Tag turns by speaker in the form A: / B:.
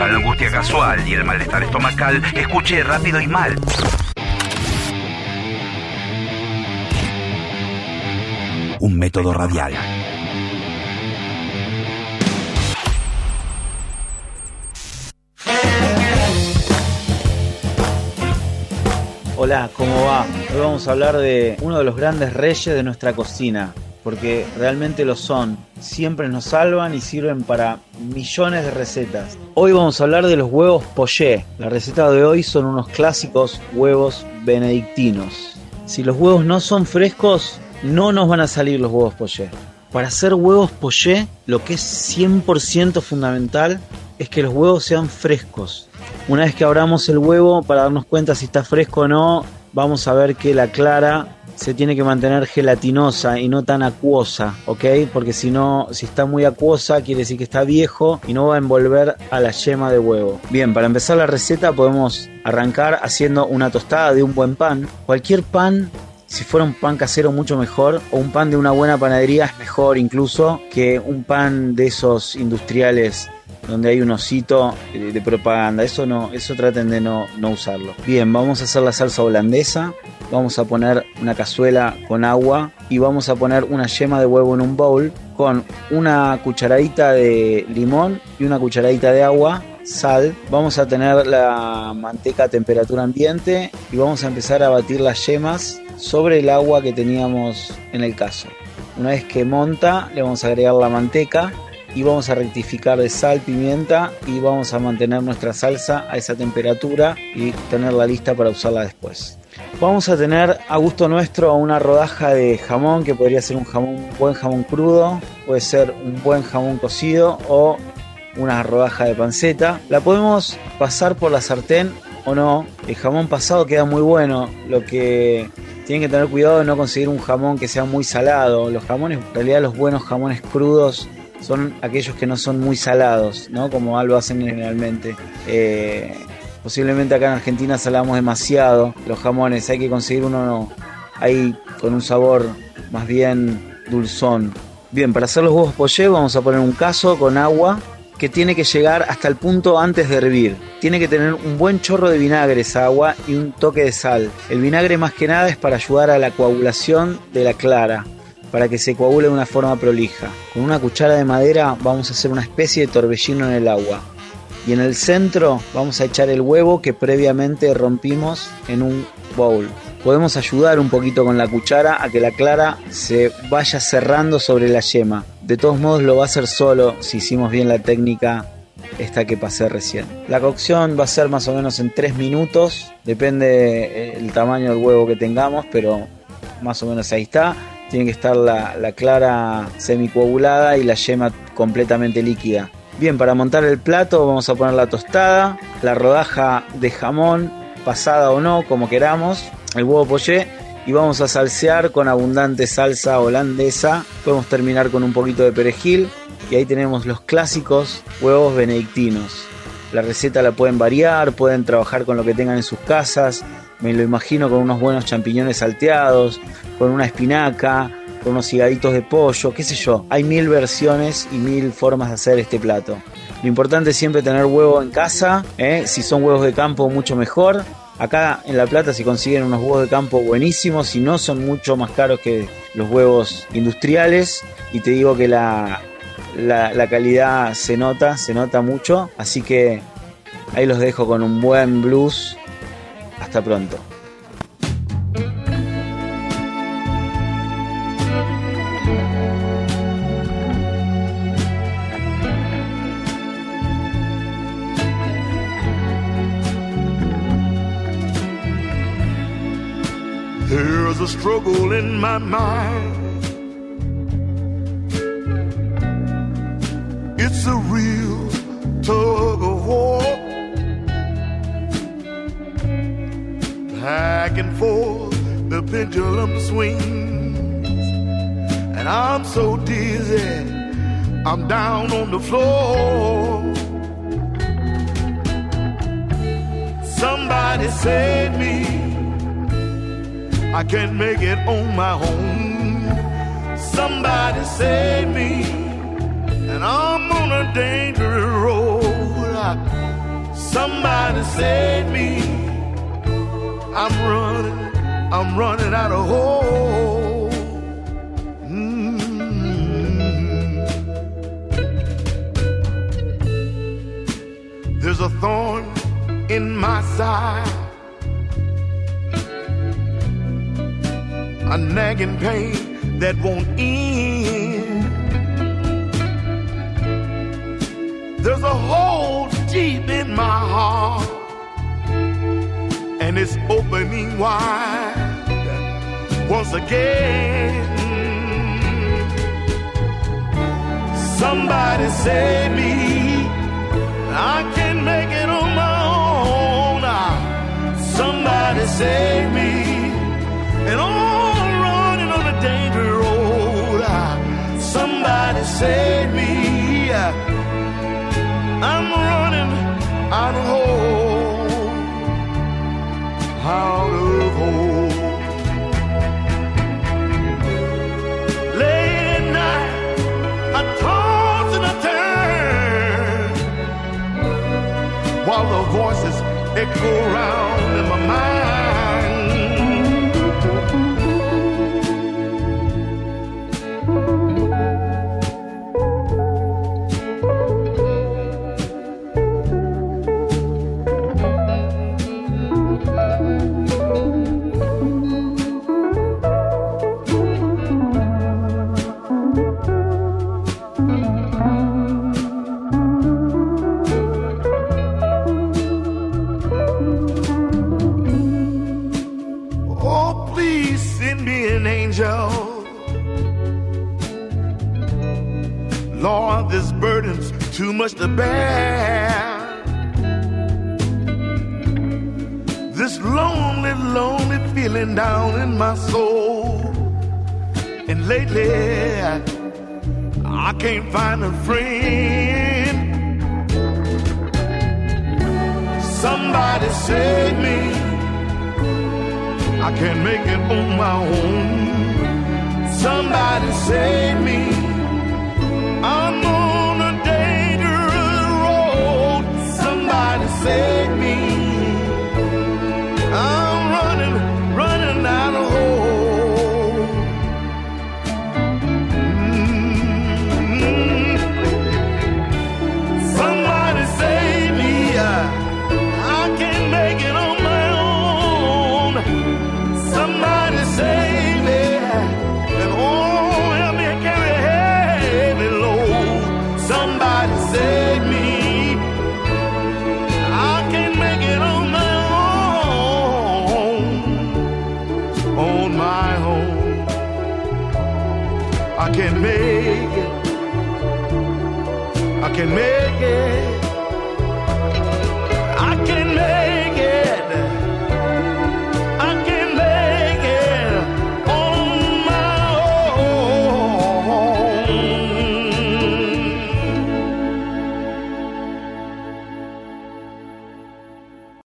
A: Para la angustia casual y el malestar estomacal, escuche rápido y mal. Un método radial.
B: Hola, ¿cómo va? Hoy vamos a hablar de uno de los grandes reyes de nuestra cocina, porque realmente lo son. Siempre nos salvan y sirven para millones de recetas. Hoy vamos a hablar de los huevos poché. La receta de hoy son unos clásicos huevos benedictinos. Si los huevos no son frescos, no nos van a salir los huevos poché. Para hacer huevos poché, lo que es 100% fundamental es que los huevos sean frescos. Una vez que abramos el huevo para darnos cuenta si está fresco o no, vamos a ver que la clara se tiene que mantener gelatinosa y no tan acuosa, ¿ok? Porque si no, si está muy acuosa, quiere decir que está viejo y no va a envolver a la yema de huevo. Bien, para empezar la receta podemos arrancar haciendo una tostada de un buen pan. Cualquier pan si fuera un pan casero mucho mejor o un pan de una buena panadería es mejor incluso que un pan de esos industriales donde hay un osito de propaganda. Eso no, eso traten de no, no usarlo. Bien, vamos a hacer la salsa holandesa. Vamos a poner una cazuela con agua y vamos a poner una yema de huevo en un bowl con una cucharadita de limón y una cucharadita de agua sal, vamos a tener la manteca a temperatura ambiente y vamos a empezar a batir las yemas sobre el agua que teníamos en el caso. Una vez que monta, le vamos a agregar la manteca y vamos a rectificar de sal, pimienta y vamos a mantener nuestra salsa a esa temperatura y tenerla lista para usarla después. Vamos a tener a gusto nuestro una rodaja de jamón que podría ser un jamón, buen jamón crudo, puede ser un buen jamón cocido o una rodaja de panceta. La podemos pasar por la sartén o no. El jamón pasado queda muy bueno. Lo que tienen que tener cuidado de no conseguir un jamón que sea muy salado. Los jamones, en realidad los buenos jamones crudos son aquellos que no son muy salados, ¿no? Como algo hacen generalmente. Eh, posiblemente acá en Argentina salamos demasiado los jamones. Hay que conseguir uno ahí con un sabor más bien dulzón. Bien, para hacer los huevos poché vamos a poner un caso con agua que tiene que llegar hasta el punto antes de hervir. Tiene que tener un buen chorro de vinagre esa agua y un toque de sal. El vinagre más que nada es para ayudar a la coagulación de la clara, para que se coagule de una forma prolija. Con una cuchara de madera vamos a hacer una especie de torbellino en el agua. Y en el centro vamos a echar el huevo que previamente rompimos en un bowl podemos ayudar un poquito con la cuchara a que la clara se vaya cerrando sobre la yema. De todos modos lo va a hacer solo si hicimos bien la técnica esta que pasé recién. La cocción va a ser más o menos en 3 minutos, depende el tamaño del huevo que tengamos, pero más o menos ahí está. Tiene que estar la, la clara semicoagulada y la yema completamente líquida. Bien, para montar el plato vamos a poner la tostada, la rodaja de jamón, pasada o no, como queramos, el huevo poché y vamos a salsear con abundante salsa holandesa. Podemos terminar con un poquito de perejil y ahí tenemos los clásicos huevos benedictinos. La receta la pueden variar, pueden trabajar con lo que tengan en sus casas. Me lo imagino con unos buenos champiñones salteados, con una espinaca, con unos higaditos de pollo, qué sé yo. Hay mil versiones y mil formas de hacer este plato. Lo importante es siempre tener huevo en casa, ¿eh? si son huevos de campo mucho mejor. Acá en La Plata si consiguen unos huevos de campo buenísimos y no son mucho más caros que los huevos industriales. Y te digo que la, la calidad se nota, se nota mucho. Así que ahí los dejo con un buen blues. Hasta pronto.
C: There's a struggle in my mind. It's a real tug of war. Back and forth, the pendulum swings. And I'm so dizzy, I'm down on the floor. Somebody save me. I can't make it on my own. Somebody save me, and I'm on a dangerous road. Somebody save me. I'm running, I'm running out of hope. Mm. There's a thorn in my side, a nagging pain that won't end. There's a hole deep in my heart, and it's opening wide once again. Somebody save me. I can't make it on my own. Ah, Somebody save me. And all running on a dangerous road. Ah, Somebody save me. Ah, I'm while the voices echo round Lord, this burden's too much to bear. This lonely, lonely feeling down in my soul. And lately, I can't find a friend. Somebody save me. I can't make it on my own. Somebody save me. Can make it.